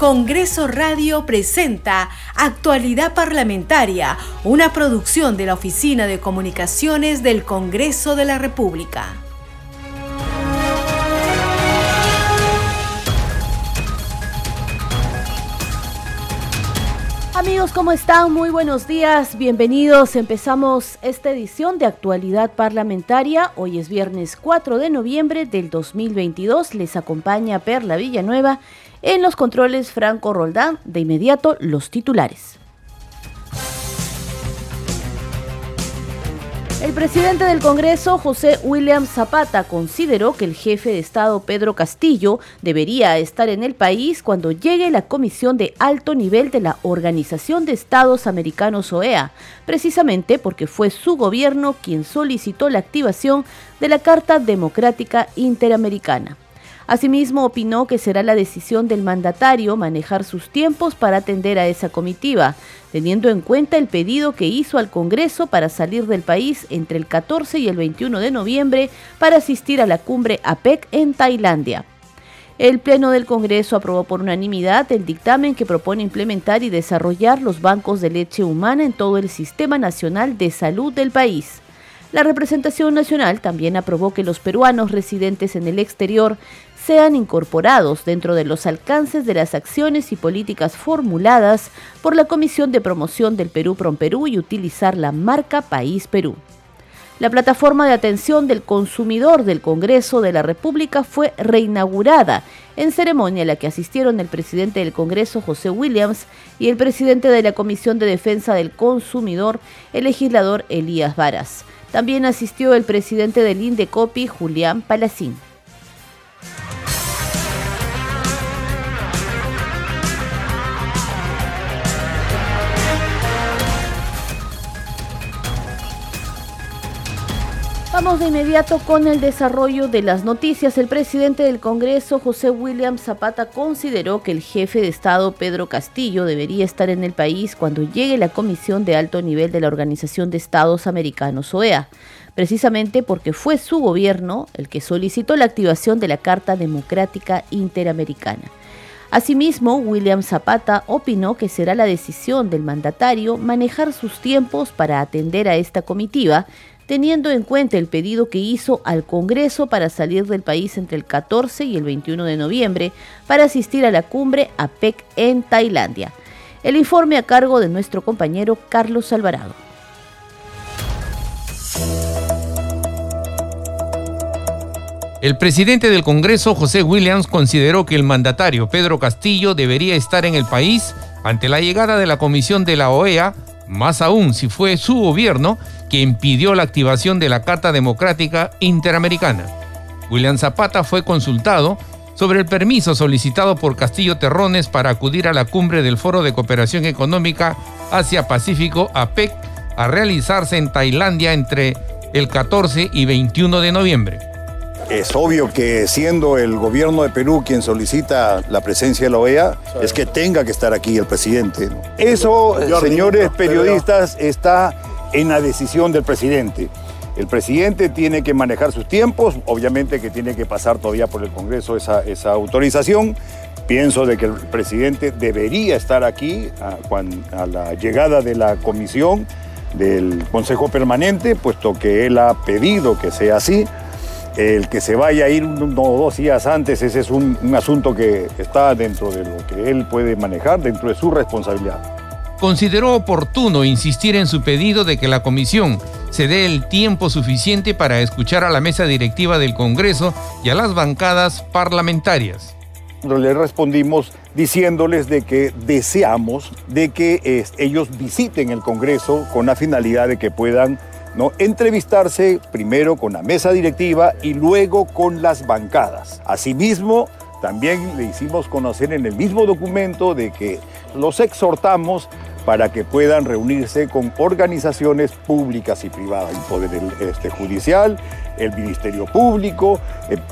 Congreso Radio presenta Actualidad Parlamentaria, una producción de la Oficina de Comunicaciones del Congreso de la República. Amigos, ¿cómo están? Muy buenos días, bienvenidos. Empezamos esta edición de Actualidad Parlamentaria. Hoy es viernes 4 de noviembre del 2022. Les acompaña Perla Villanueva en los controles Franco Roldán, de inmediato los titulares. El presidente del Congreso, José William Zapata, consideró que el jefe de Estado, Pedro Castillo, debería estar en el país cuando llegue la comisión de alto nivel de la Organización de Estados Americanos OEA, precisamente porque fue su gobierno quien solicitó la activación de la Carta Democrática Interamericana. Asimismo, opinó que será la decisión del mandatario manejar sus tiempos para atender a esa comitiva, teniendo en cuenta el pedido que hizo al Congreso para salir del país entre el 14 y el 21 de noviembre para asistir a la cumbre APEC en Tailandia. El Pleno del Congreso aprobó por unanimidad el dictamen que propone implementar y desarrollar los bancos de leche humana en todo el Sistema Nacional de Salud del país. La representación nacional también aprobó que los peruanos residentes en el exterior sean incorporados dentro de los alcances de las acciones y políticas formuladas por la Comisión de Promoción del Perú Perú y utilizar la marca País Perú. La plataforma de atención del consumidor del Congreso de la República fue reinaugurada en ceremonia a la que asistieron el presidente del Congreso, José Williams, y el presidente de la Comisión de Defensa del Consumidor, el legislador Elías Varas. También asistió el presidente del INDECOPI, Julián Palacín. Vamos de inmediato con el desarrollo de las noticias. El presidente del Congreso, José William Zapata, consideró que el jefe de Estado, Pedro Castillo, debería estar en el país cuando llegue la Comisión de Alto Nivel de la Organización de Estados Americanos, OEA, precisamente porque fue su gobierno el que solicitó la activación de la Carta Democrática Interamericana. Asimismo, William Zapata opinó que será la decisión del mandatario manejar sus tiempos para atender a esta comitiva teniendo en cuenta el pedido que hizo al Congreso para salir del país entre el 14 y el 21 de noviembre para asistir a la cumbre APEC en Tailandia. El informe a cargo de nuestro compañero Carlos Alvarado. El presidente del Congreso, José Williams, consideró que el mandatario Pedro Castillo debería estar en el país ante la llegada de la comisión de la OEA, más aún si fue su gobierno que impidió la activación de la Carta Democrática Interamericana. William Zapata fue consultado sobre el permiso solicitado por Castillo Terrones para acudir a la cumbre del Foro de Cooperación Económica Asia-Pacífico APEC a realizarse en Tailandia entre el 14 y 21 de noviembre. Es obvio que siendo el gobierno de Perú quien solicita la presencia de la OEA, es que tenga que estar aquí el presidente. Eso, señores periodistas, está en la decisión del presidente. El presidente tiene que manejar sus tiempos, obviamente que tiene que pasar todavía por el Congreso esa, esa autorización. Pienso de que el presidente debería estar aquí a, a la llegada de la comisión del Consejo Permanente, puesto que él ha pedido que sea así. El que se vaya a ir uno o dos días antes, ese es un, un asunto que está dentro de lo que él puede manejar, dentro de su responsabilidad consideró oportuno insistir en su pedido de que la comisión se dé el tiempo suficiente para escuchar a la mesa directiva del Congreso y a las bancadas parlamentarias. Le respondimos diciéndoles de que deseamos de que ellos visiten el Congreso con la finalidad de que puedan ¿no? entrevistarse primero con la mesa directiva y luego con las bancadas. Asimismo, también le hicimos conocer en el mismo documento de que los exhortamos para que puedan reunirse con organizaciones públicas y privadas, el Poder este, Judicial, el Ministerio Público,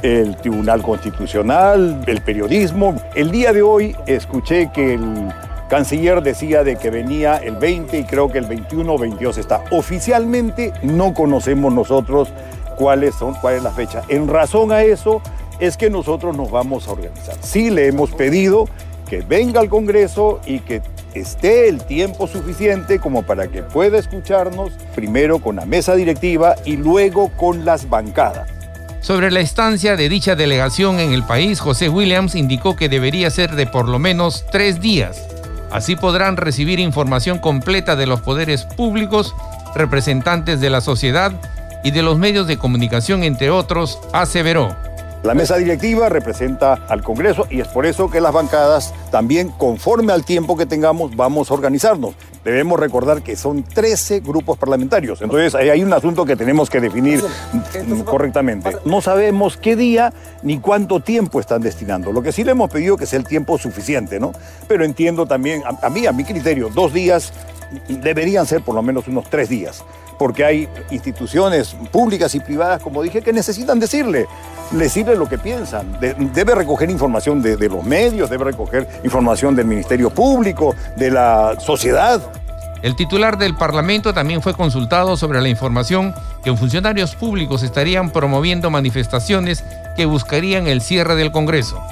el, Tribunal Constitucional, el periodismo. El día de hoy escuché que el canciller decía de que venía el 20 y creo que el 21 o 22 está. Oficialmente no conocemos nosotros cuáles son, cuál es la fecha. En razón a eso es que nosotros nos vamos a organizar. Sí le hemos pedido que venga al Congreso y que esté el tiempo suficiente como para que pueda escucharnos primero con la mesa directiva y luego con las bancadas. Sobre la estancia de dicha delegación en el país, José Williams indicó que debería ser de por lo menos tres días. Así podrán recibir información completa de los poderes públicos, representantes de la sociedad y de los medios de comunicación, entre otros, aseveró. La mesa directiva representa al Congreso y es por eso que las bancadas también, conforme al tiempo que tengamos, vamos a organizarnos. Debemos recordar que son 13 grupos parlamentarios, entonces hay un asunto que tenemos que definir correctamente. No sabemos qué día ni cuánto tiempo están destinando. Lo que sí le hemos pedido que sea el tiempo suficiente, ¿no? Pero entiendo también, a, a mí, a mi criterio, dos días deberían ser por lo menos unos tres días porque hay instituciones públicas y privadas, como dije, que necesitan decirle, decirle lo que piensan. debe recoger información de, de los medios, debe recoger información del Ministerio Público, de la sociedad. El titular del Parlamento también fue consultado sobre la información que funcionarios públicos estarían promoviendo manifestaciones que buscarían el cierre del Congreso.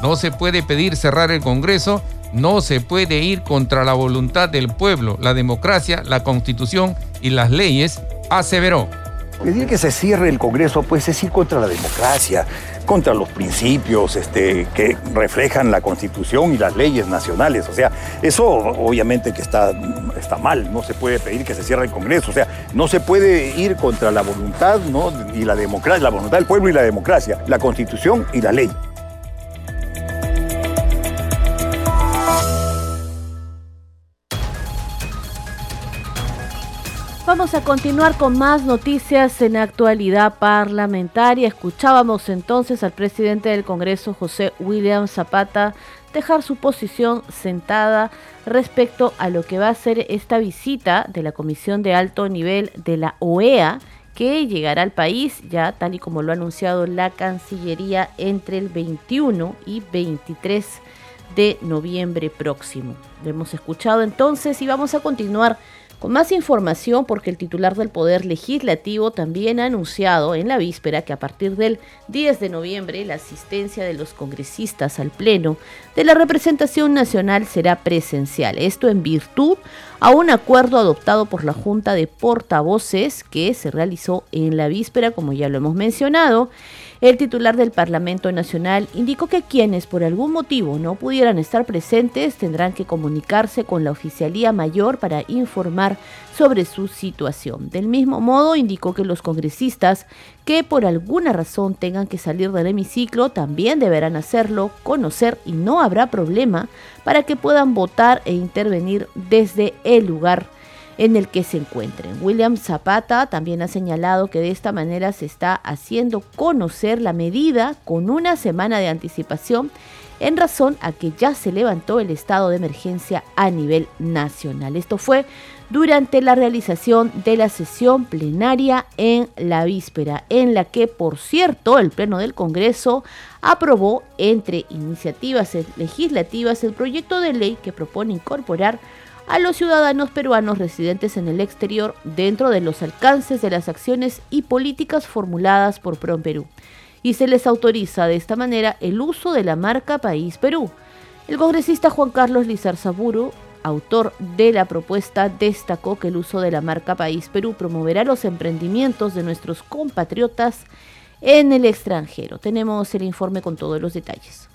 No se puede pedir cerrar el Congreso, no se puede ir contra la voluntad del pueblo, la democracia, la constitución y las leyes, aseveró. Pedir que se cierre el Congreso, pues es ir contra la democracia, contra los principios este, que reflejan la Constitución y las leyes nacionales. O sea, eso obviamente que está, está mal, no se puede pedir que se cierre el Congreso. O sea, no se puede ir contra la voluntad y la democracia, la voluntad del pueblo y la democracia, la Constitución y la ley. Vamos a continuar con más noticias en actualidad parlamentaria. Escuchábamos entonces al presidente del Congreso, José William Zapata, dejar su posición sentada respecto a lo que va a ser esta visita de la Comisión de Alto Nivel de la OEA que llegará al país ya tal y como lo ha anunciado la Cancillería entre el 21 y 23 de noviembre próximo. Lo hemos escuchado entonces y vamos a continuar con más información, porque el titular del Poder Legislativo también ha anunciado en la víspera que a partir del 10 de noviembre la asistencia de los congresistas al Pleno de la representación nacional será presencial. Esto en virtud a un acuerdo adoptado por la Junta de Portavoces que se realizó en la víspera, como ya lo hemos mencionado. El titular del Parlamento Nacional indicó que quienes por algún motivo no pudieran estar presentes tendrán que comunicarse con la Oficialía Mayor para informar sobre su situación. Del mismo modo, indicó que los congresistas que por alguna razón tengan que salir del hemiciclo también deberán hacerlo, conocer y no habrá problema para que puedan votar e intervenir desde el lugar en el que se encuentren. William Zapata también ha señalado que de esta manera se está haciendo conocer la medida con una semana de anticipación en razón a que ya se levantó el estado de emergencia a nivel nacional. Esto fue durante la realización de la sesión plenaria en la víspera, en la que, por cierto, el Pleno del Congreso aprobó, entre iniciativas legislativas, el proyecto de ley que propone incorporar a los ciudadanos peruanos residentes en el exterior dentro de los alcances de las acciones y políticas formuladas por PROM Perú. Y se les autoriza de esta manera el uso de la marca País Perú. El congresista Juan Carlos Lizar Saburo, autor de la propuesta, destacó que el uso de la marca País Perú promoverá los emprendimientos de nuestros compatriotas en el extranjero. Tenemos el informe con todos los detalles.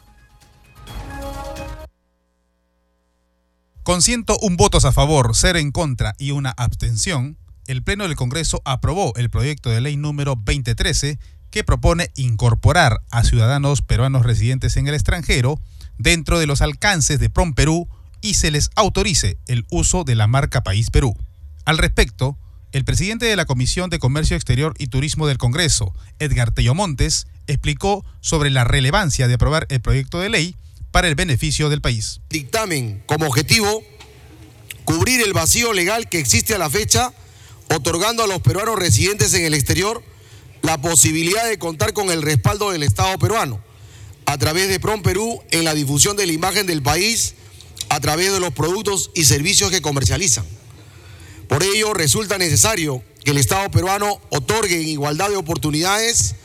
Con 101 votos a favor, 0 en contra y una abstención, el Pleno del Congreso aprobó el proyecto de ley número 2013 que propone incorporar a ciudadanos peruanos residentes en el extranjero dentro de los alcances de PROM Perú y se les autorice el uso de la marca País Perú. Al respecto, el presidente de la Comisión de Comercio Exterior y Turismo del Congreso, Edgar Tello Montes, explicó sobre la relevancia de aprobar el proyecto de ley para el beneficio del país. Dictamen como objetivo cubrir el vacío legal que existe a la fecha, otorgando a los peruanos residentes en el exterior la posibilidad de contar con el respaldo del Estado peruano a través de PROM Perú en la difusión de la imagen del país a través de los productos y servicios que comercializan. Por ello, resulta necesario que el Estado peruano otorgue en igualdad de oportunidades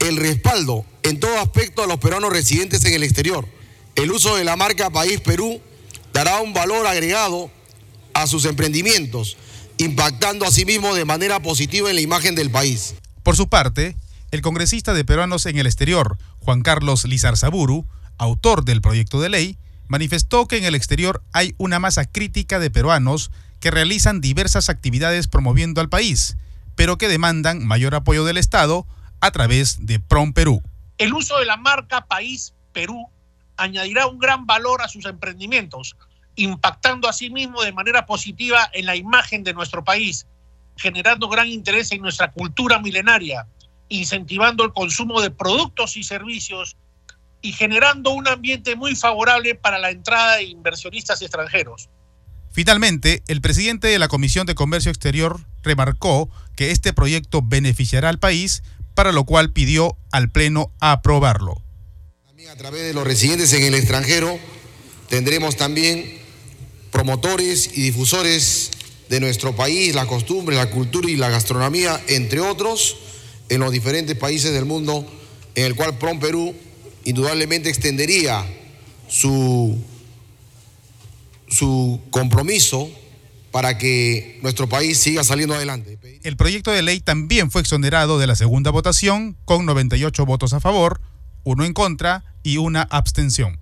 el respaldo en todo aspecto a los peruanos residentes en el exterior, el uso de la marca País Perú dará un valor agregado a sus emprendimientos, impactando asimismo de manera positiva en la imagen del país. Por su parte, el congresista de peruanos en el exterior, Juan Carlos Lizarzaburu, autor del proyecto de ley, manifestó que en el exterior hay una masa crítica de peruanos que realizan diversas actividades promoviendo al país, pero que demandan mayor apoyo del Estado a través de PROM Perú. El uso de la marca País Perú añadirá un gran valor a sus emprendimientos, impactando asimismo de manera positiva en la imagen de nuestro país, generando gran interés en nuestra cultura milenaria, incentivando el consumo de productos y servicios y generando un ambiente muy favorable para la entrada de inversionistas extranjeros. Finalmente, el presidente de la Comisión de Comercio Exterior remarcó que este proyecto beneficiará al país, para lo cual pidió al Pleno aprobarlo. También a través de los residentes en el extranjero tendremos también promotores y difusores de nuestro país, la costumbre, la cultura y la gastronomía, entre otros, en los diferentes países del mundo, en el cual PROM Perú indudablemente extendería su, su compromiso para que nuestro país siga saliendo adelante. El proyecto de ley también fue exonerado de la segunda votación con 98 votos a favor, uno en contra y una abstención.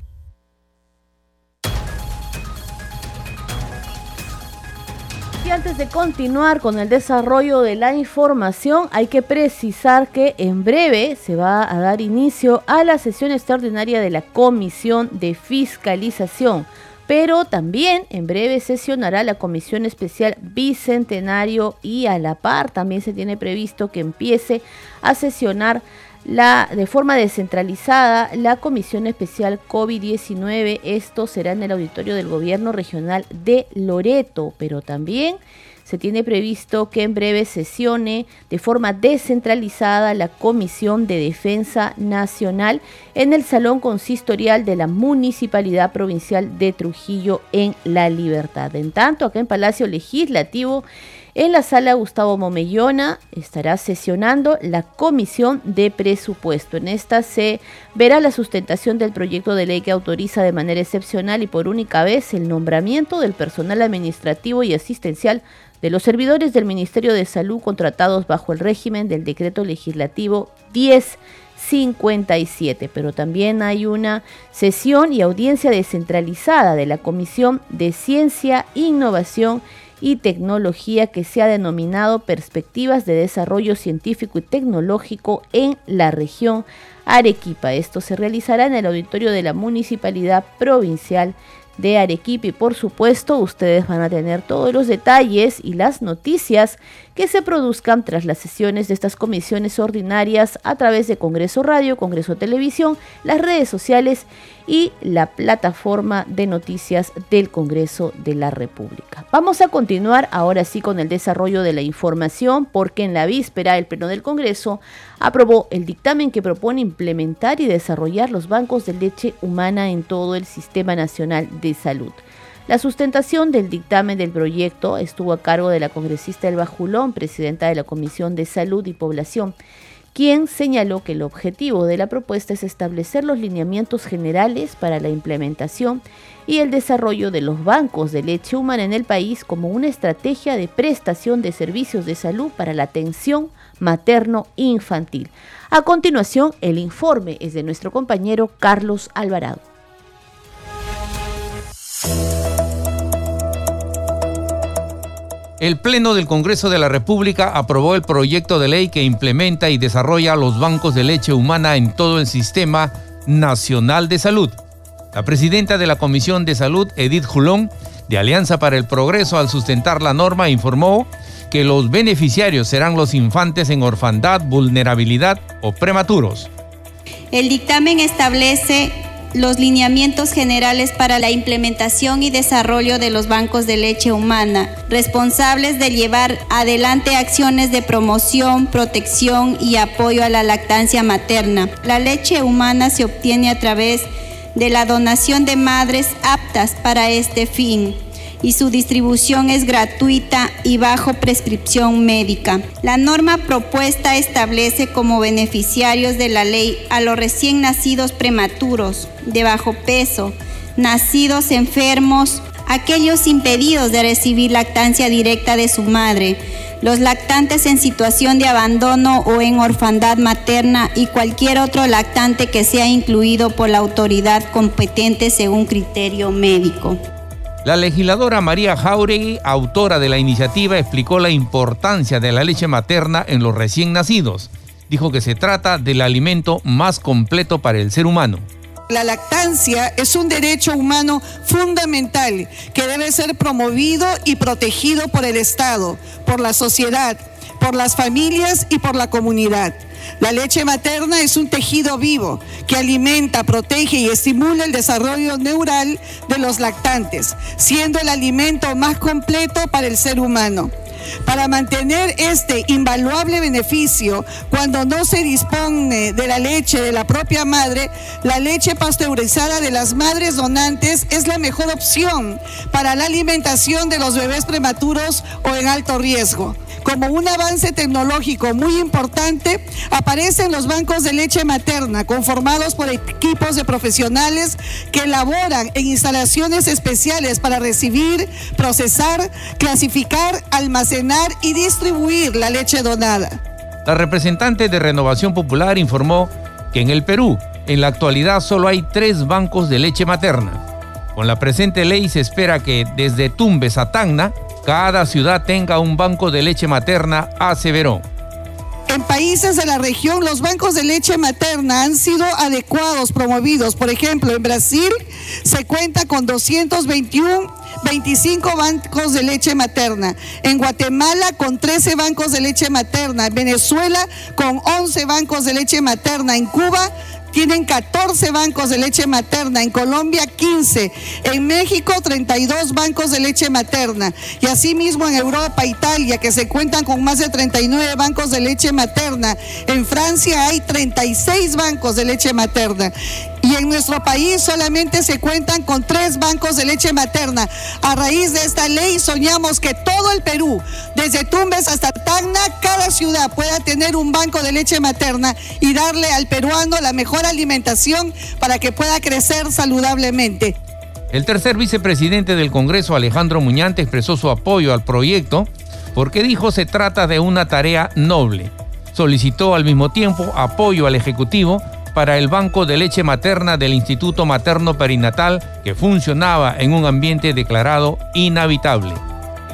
Y antes de continuar con el desarrollo de la información, hay que precisar que en breve se va a dar inicio a la sesión extraordinaria de la Comisión de Fiscalización, pero también en breve sesionará la Comisión Especial Bicentenario y a la par también se tiene previsto que empiece a sesionar la, de forma descentralizada la Comisión Especial COVID-19. Esto será en el auditorio del Gobierno Regional de Loreto, pero también se tiene previsto que en breve sesione de forma descentralizada la Comisión de Defensa Nacional en el Salón Consistorial de la Municipalidad Provincial de Trujillo en La Libertad. En tanto, acá en Palacio Legislativo en la sala Gustavo Momellona estará sesionando la Comisión de Presupuesto. En esta se verá la sustentación del proyecto de ley que autoriza de manera excepcional y por única vez el nombramiento del personal administrativo y asistencial de los servidores del Ministerio de Salud contratados bajo el régimen del decreto legislativo 1057, pero también hay una sesión y audiencia descentralizada de la Comisión de Ciencia, Innovación y Tecnología que se ha denominado Perspectivas de Desarrollo Científico y Tecnológico en la región Arequipa. Esto se realizará en el auditorio de la Municipalidad Provincial de Arequipa y por supuesto ustedes van a tener todos los detalles y las noticias que se produzcan tras las sesiones de estas comisiones ordinarias a través de Congreso Radio, Congreso Televisión, las redes sociales y la plataforma de noticias del Congreso de la República. Vamos a continuar ahora sí con el desarrollo de la información porque en la víspera el Pleno del Congreso aprobó el dictamen que propone implementar y desarrollar los bancos de leche humana en todo el Sistema Nacional de Salud. La sustentación del dictamen del proyecto estuvo a cargo de la congresista Elba Julón, presidenta de la Comisión de Salud y Población, quien señaló que el objetivo de la propuesta es establecer los lineamientos generales para la implementación y el desarrollo de los bancos de leche humana en el país como una estrategia de prestación de servicios de salud para la atención materno-infantil. A continuación, el informe es de nuestro compañero Carlos Alvarado. El Pleno del Congreso de la República aprobó el proyecto de ley que implementa y desarrolla los bancos de leche humana en todo el Sistema Nacional de Salud. La presidenta de la Comisión de Salud, Edith Julón, de Alianza para el Progreso, al sustentar la norma, informó que los beneficiarios serán los infantes en orfandad, vulnerabilidad o prematuros. El dictamen establece los lineamientos generales para la implementación y desarrollo de los bancos de leche humana, responsables de llevar adelante acciones de promoción, protección y apoyo a la lactancia materna. La leche humana se obtiene a través de la donación de madres aptas para este fin y su distribución es gratuita y bajo prescripción médica. La norma propuesta establece como beneficiarios de la ley a los recién nacidos prematuros, de bajo peso, nacidos enfermos, aquellos impedidos de recibir lactancia directa de su madre, los lactantes en situación de abandono o en orfandad materna y cualquier otro lactante que sea incluido por la autoridad competente según criterio médico. La legisladora María Jauregui, autora de la iniciativa, explicó la importancia de la leche materna en los recién nacidos. Dijo que se trata del alimento más completo para el ser humano. La lactancia es un derecho humano fundamental que debe ser promovido y protegido por el Estado, por la sociedad, por las familias y por la comunidad. La leche materna es un tejido vivo que alimenta, protege y estimula el desarrollo neural de los lactantes, siendo el alimento más completo para el ser humano. Para mantener este invaluable beneficio, cuando no se dispone de la leche de la propia madre, la leche pasteurizada de las madres donantes es la mejor opción para la alimentación de los bebés prematuros o en alto riesgo como un avance tecnológico muy importante, aparecen los bancos de leche materna conformados por equipos de profesionales que elaboran en instalaciones especiales para recibir, procesar, clasificar, almacenar y distribuir la leche donada. La representante de Renovación Popular informó que en el Perú, en la actualidad, solo hay tres bancos de leche materna. Con la presente ley se espera que desde Tumbes a Tacna cada ciudad tenga un banco de leche materna, aseveró. En países de la región, los bancos de leche materna han sido adecuados, promovidos. Por ejemplo, en Brasil se cuenta con 221 25 bancos de leche materna. En Guatemala con 13 bancos de leche materna. En Venezuela con 11 bancos de leche materna. En Cuba tienen 14 bancos de leche materna, en Colombia 15, en México 32 bancos de leche materna y asimismo en Europa, Italia, que se cuentan con más de 39 bancos de leche materna. En Francia hay 36 bancos de leche materna y en nuestro país solamente se cuentan con tres bancos de leche materna. A raíz de esta ley soñamos que todo el Perú, desde Tumbes hasta Tacna, cada ciudad pueda tener un banco de leche materna y darle al peruano la mejor alimentación para que pueda crecer saludablemente. El tercer vicepresidente del Congreso, Alejandro Muñante, expresó su apoyo al proyecto porque dijo se trata de una tarea noble. Solicitó al mismo tiempo apoyo al Ejecutivo para el banco de leche materna del Instituto Materno Perinatal que funcionaba en un ambiente declarado inhabitable.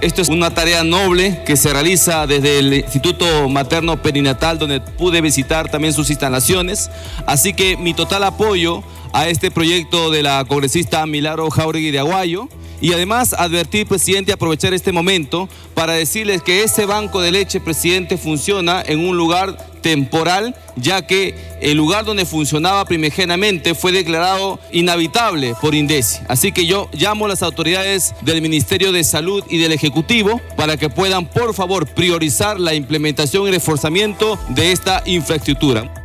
Esto es una tarea noble que se realiza desde el Instituto Materno Perinatal, donde pude visitar también sus instalaciones. Así que mi total apoyo a este proyecto de la congresista Milagro Jauregui de Aguayo. Y además advertir, presidente, aprovechar este momento para decirles que ese banco de leche, presidente, funciona en un lugar temporal, ya que el lugar donde funcionaba primigeniamente fue declarado inhabitable por INDECI. Así que yo llamo a las autoridades del Ministerio de Salud y del Ejecutivo para que puedan, por favor, priorizar la implementación y reforzamiento de esta infraestructura.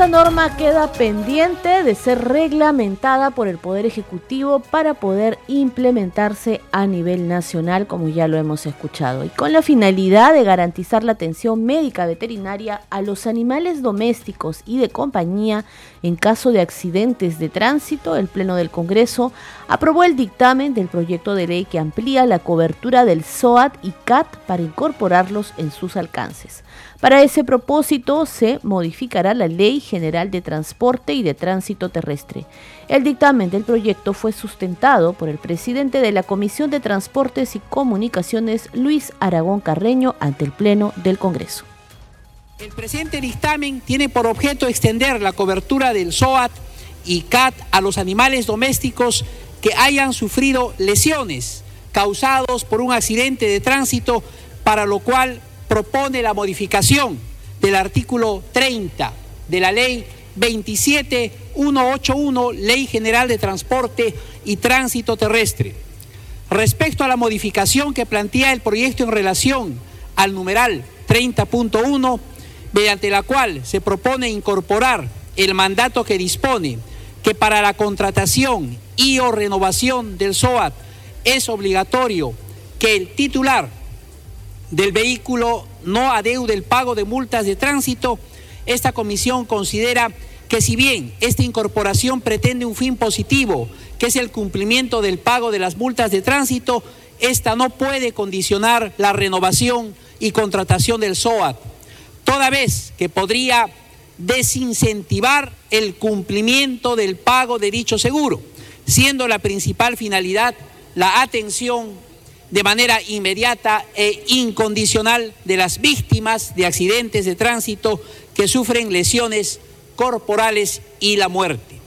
Esta norma queda pendiente de ser reglamentada por el Poder Ejecutivo para poder implementarse a nivel nacional, como ya lo hemos escuchado, y con la finalidad de garantizar la atención médica veterinaria a los animales domésticos y de compañía en caso de accidentes de tránsito. El Pleno del Congreso aprobó el dictamen del proyecto de ley que amplía la cobertura del SOAT y CAT para incorporarlos en sus alcances. Para ese propósito se modificará la Ley General de Transporte y de Tránsito Terrestre. El dictamen del proyecto fue sustentado por el presidente de la Comisión de Transportes y Comunicaciones, Luis Aragón Carreño, ante el Pleno del Congreso. El presente dictamen tiene por objeto extender la cobertura del SOAT y CAT a los animales domésticos que hayan sufrido lesiones causados por un accidente de tránsito, para lo cual propone la modificación del artículo 30 de la ley 27181, Ley General de Transporte y Tránsito Terrestre. Respecto a la modificación que plantea el proyecto en relación al numeral 30.1, mediante la cual se propone incorporar el mandato que dispone que para la contratación y o renovación del SOAT es obligatorio que el titular del vehículo no adeude el pago de multas de tránsito, esta comisión considera que si bien esta incorporación pretende un fin positivo, que es el cumplimiento del pago de las multas de tránsito, esta no puede condicionar la renovación y contratación del SOAT, toda vez que podría desincentivar el cumplimiento del pago de dicho seguro, siendo la principal finalidad la atención de manera inmediata e incondicional de las víctimas de accidentes de tránsito que sufren lesiones corporales y la muerte.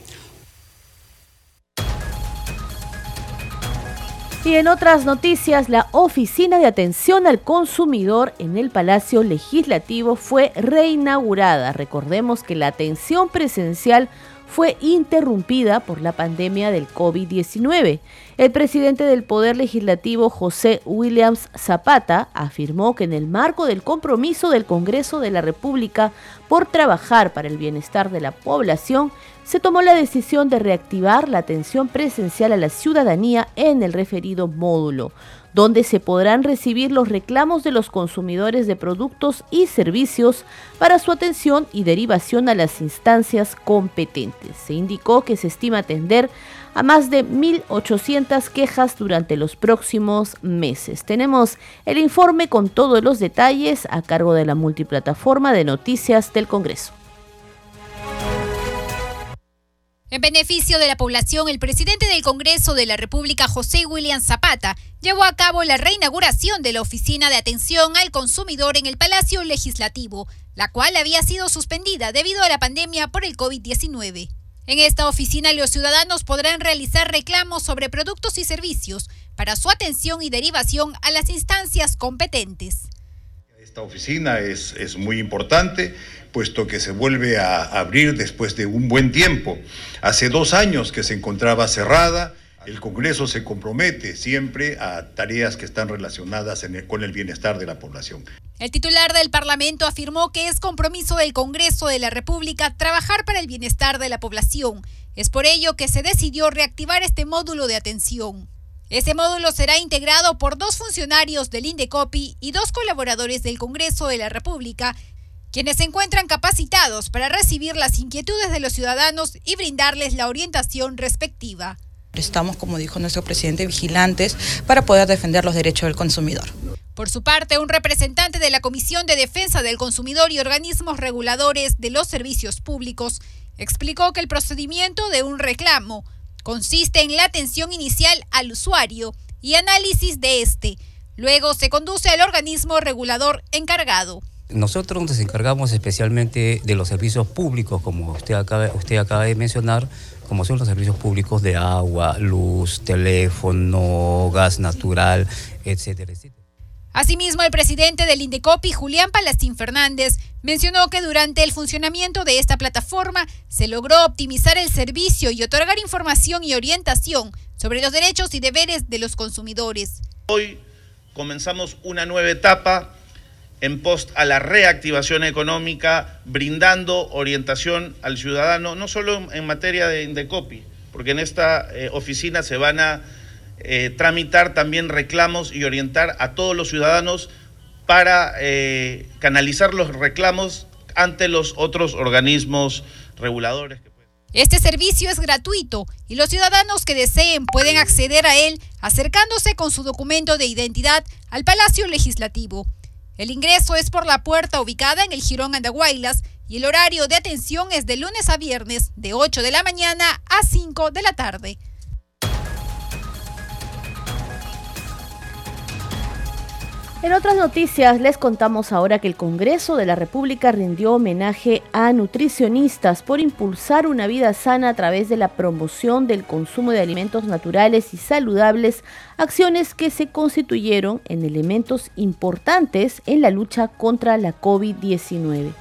Y en otras noticias, la Oficina de Atención al Consumidor en el Palacio Legislativo fue reinaugurada. Recordemos que la atención presencial fue interrumpida por la pandemia del COVID-19. El presidente del Poder Legislativo, José Williams Zapata, afirmó que en el marco del compromiso del Congreso de la República por trabajar para el bienestar de la población, se tomó la decisión de reactivar la atención presencial a la ciudadanía en el referido módulo donde se podrán recibir los reclamos de los consumidores de productos y servicios para su atención y derivación a las instancias competentes. Se indicó que se estima atender a más de 1.800 quejas durante los próximos meses. Tenemos el informe con todos los detalles a cargo de la multiplataforma de noticias del Congreso. En beneficio de la población, el presidente del Congreso de la República, José William Zapata, llevó a cabo la reinauguración de la Oficina de Atención al Consumidor en el Palacio Legislativo, la cual había sido suspendida debido a la pandemia por el COVID-19. En esta oficina los ciudadanos podrán realizar reclamos sobre productos y servicios para su atención y derivación a las instancias competentes. Esta oficina es, es muy importante puesto que se vuelve a abrir después de un buen tiempo. Hace dos años que se encontraba cerrada. El Congreso se compromete siempre a tareas que están relacionadas con el bienestar de la población. El titular del Parlamento afirmó que es compromiso del Congreso de la República trabajar para el bienestar de la población. Es por ello que se decidió reactivar este módulo de atención. Este módulo será integrado por dos funcionarios del INDECOPI y dos colaboradores del Congreso de la República quienes se encuentran capacitados para recibir las inquietudes de los ciudadanos y brindarles la orientación respectiva. Estamos, como dijo nuestro presidente, vigilantes para poder defender los derechos del consumidor. Por su parte, un representante de la Comisión de Defensa del Consumidor y organismos reguladores de los servicios públicos explicó que el procedimiento de un reclamo consiste en la atención inicial al usuario y análisis de este. Luego se conduce al organismo regulador encargado. Nosotros nos encargamos especialmente de los servicios públicos, como usted acaba, usted acaba de mencionar, como son los servicios públicos de agua, luz, teléfono, gas natural, etcétera, etcétera. Asimismo, el presidente del Indecopi, Julián Palastín Fernández, mencionó que durante el funcionamiento de esta plataforma se logró optimizar el servicio y otorgar información y orientación sobre los derechos y deberes de los consumidores. Hoy comenzamos una nueva etapa en post a la reactivación económica, brindando orientación al ciudadano, no solo en materia de Indecopi, porque en esta eh, oficina se van a eh, tramitar también reclamos y orientar a todos los ciudadanos para eh, canalizar los reclamos ante los otros organismos reguladores. Este servicio es gratuito y los ciudadanos que deseen pueden acceder a él acercándose con su documento de identidad al Palacio Legislativo. El ingreso es por la puerta ubicada en el Girón Andahuaylas y el horario de atención es de lunes a viernes de 8 de la mañana a 5 de la tarde. En otras noticias les contamos ahora que el Congreso de la República rindió homenaje a nutricionistas por impulsar una vida sana a través de la promoción del consumo de alimentos naturales y saludables, acciones que se constituyeron en elementos importantes en la lucha contra la COVID-19.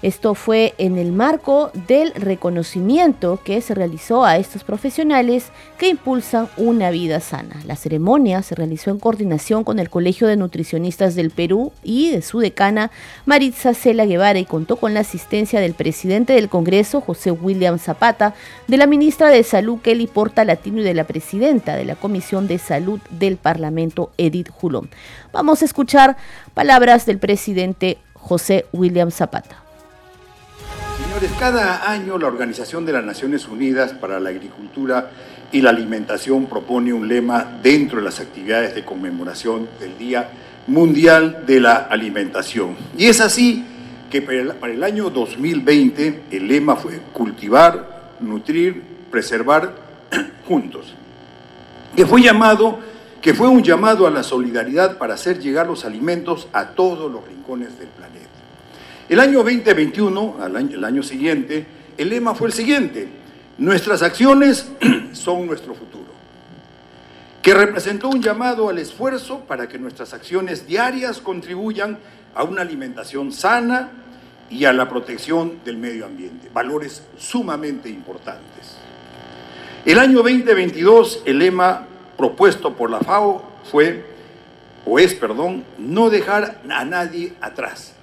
Esto fue en el marco del reconocimiento que se realizó a estos profesionales que impulsan una vida sana. La ceremonia se realizó en coordinación con el Colegio de Nutricionistas del Perú y de su decana Maritza Cela Guevara y contó con la asistencia del presidente del Congreso, José William Zapata, de la ministra de Salud, Kelly Porta Latino, y de la presidenta de la Comisión de Salud del Parlamento, Edith Julón. Vamos a escuchar palabras del presidente José William Zapata. Señores, cada año la Organización de las Naciones Unidas para la Agricultura y la Alimentación propone un lema dentro de las actividades de conmemoración del Día Mundial de la Alimentación. Y es así que para el año 2020 el lema fue cultivar, nutrir, preservar juntos. Que fue llamado, que fue un llamado a la solidaridad para hacer llegar los alimentos a todos los rincones del planeta. El año 2021, el año siguiente, el lema fue el siguiente, nuestras acciones son nuestro futuro, que representó un llamado al esfuerzo para que nuestras acciones diarias contribuyan a una alimentación sana y a la protección del medio ambiente, valores sumamente importantes. El año 2022, el lema propuesto por la FAO fue, o es, perdón, no dejar a nadie atrás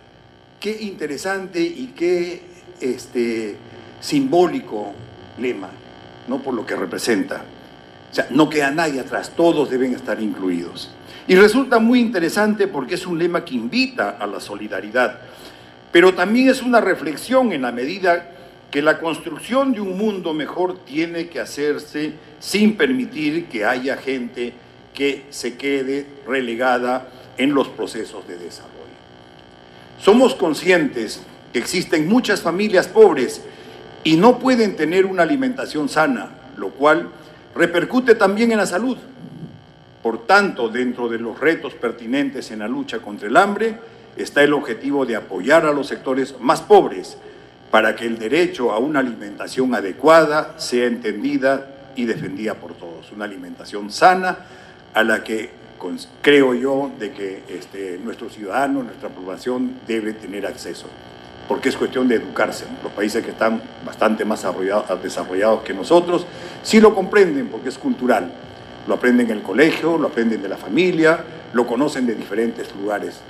qué interesante y qué este, simbólico lema, ¿no? Por lo que representa. O sea, no queda nadie atrás, todos deben estar incluidos. Y resulta muy interesante porque es un lema que invita a la solidaridad, pero también es una reflexión en la medida que la construcción de un mundo mejor tiene que hacerse sin permitir que haya gente que se quede relegada en los procesos de desarrollo. Somos conscientes que existen muchas familias pobres y no pueden tener una alimentación sana, lo cual repercute también en la salud. Por tanto, dentro de los retos pertinentes en la lucha contra el hambre está el objetivo de apoyar a los sectores más pobres para que el derecho a una alimentación adecuada sea entendida y defendida por todos. Una alimentación sana a la que creo yo de que este, nuestros ciudadanos, nuestra población debe tener acceso, porque es cuestión de educarse. Los países que están bastante más desarrollados, que nosotros sí lo comprenden porque es cultural. Lo aprenden en el colegio, lo aprenden de la familia, lo conocen de diferentes lugares.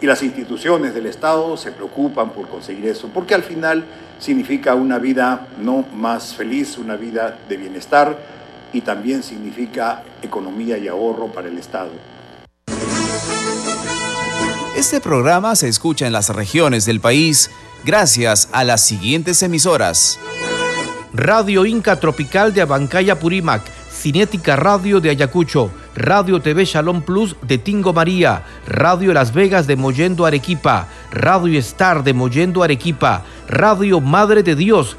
Y las instituciones del Estado se preocupan por conseguir eso, porque al final significa una vida no más feliz, una vida de bienestar, y también significa economía y ahorro para el Estado. Este programa se escucha en las regiones del país gracias a las siguientes emisoras. Radio Inca Tropical de Abancaya Purímac, Cinética Radio de Ayacucho, Radio TV Shalom Plus de Tingo María, Radio Las Vegas de Mollendo Arequipa, Radio Star de Mollendo Arequipa, Radio Madre de Dios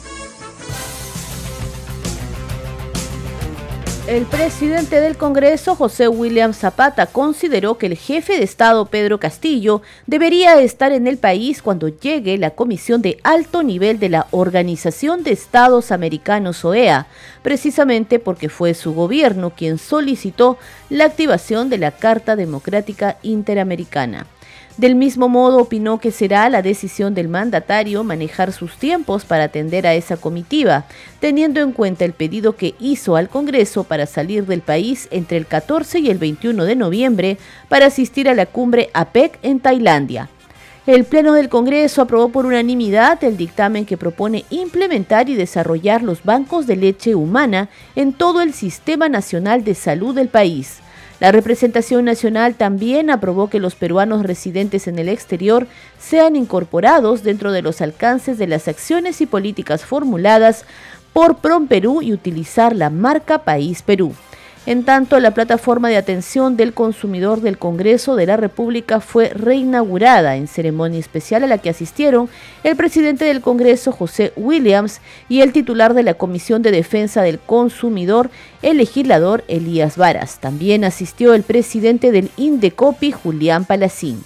El presidente del Congreso, José William Zapata, consideró que el jefe de Estado, Pedro Castillo, debería estar en el país cuando llegue la comisión de alto nivel de la Organización de Estados Americanos, OEA, precisamente porque fue su gobierno quien solicitó la activación de la Carta Democrática Interamericana. Del mismo modo, opinó que será la decisión del mandatario manejar sus tiempos para atender a esa comitiva, teniendo en cuenta el pedido que hizo al Congreso para salir del país entre el 14 y el 21 de noviembre para asistir a la cumbre APEC en Tailandia. El Pleno del Congreso aprobó por unanimidad el dictamen que propone implementar y desarrollar los bancos de leche humana en todo el Sistema Nacional de Salud del país. La representación nacional también aprobó que los peruanos residentes en el exterior sean incorporados dentro de los alcances de las acciones y políticas formuladas por PROM Perú y utilizar la marca País Perú. En tanto, la plataforma de atención del consumidor del Congreso de la República fue reinaugurada en ceremonia especial a la que asistieron el presidente del Congreso, José Williams, y el titular de la Comisión de Defensa del Consumidor, el legislador Elías Varas. También asistió el presidente del Indecopi, Julián Palacín.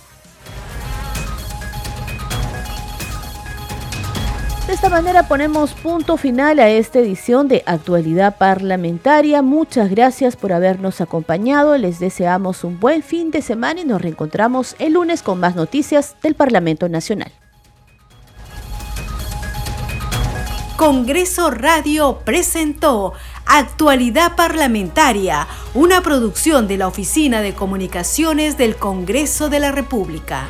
De esta manera ponemos punto final a esta edición de Actualidad Parlamentaria. Muchas gracias por habernos acompañado. Les deseamos un buen fin de semana y nos reencontramos el lunes con más noticias del Parlamento Nacional. Congreso Radio presentó Actualidad Parlamentaria, una producción de la Oficina de Comunicaciones del Congreso de la República.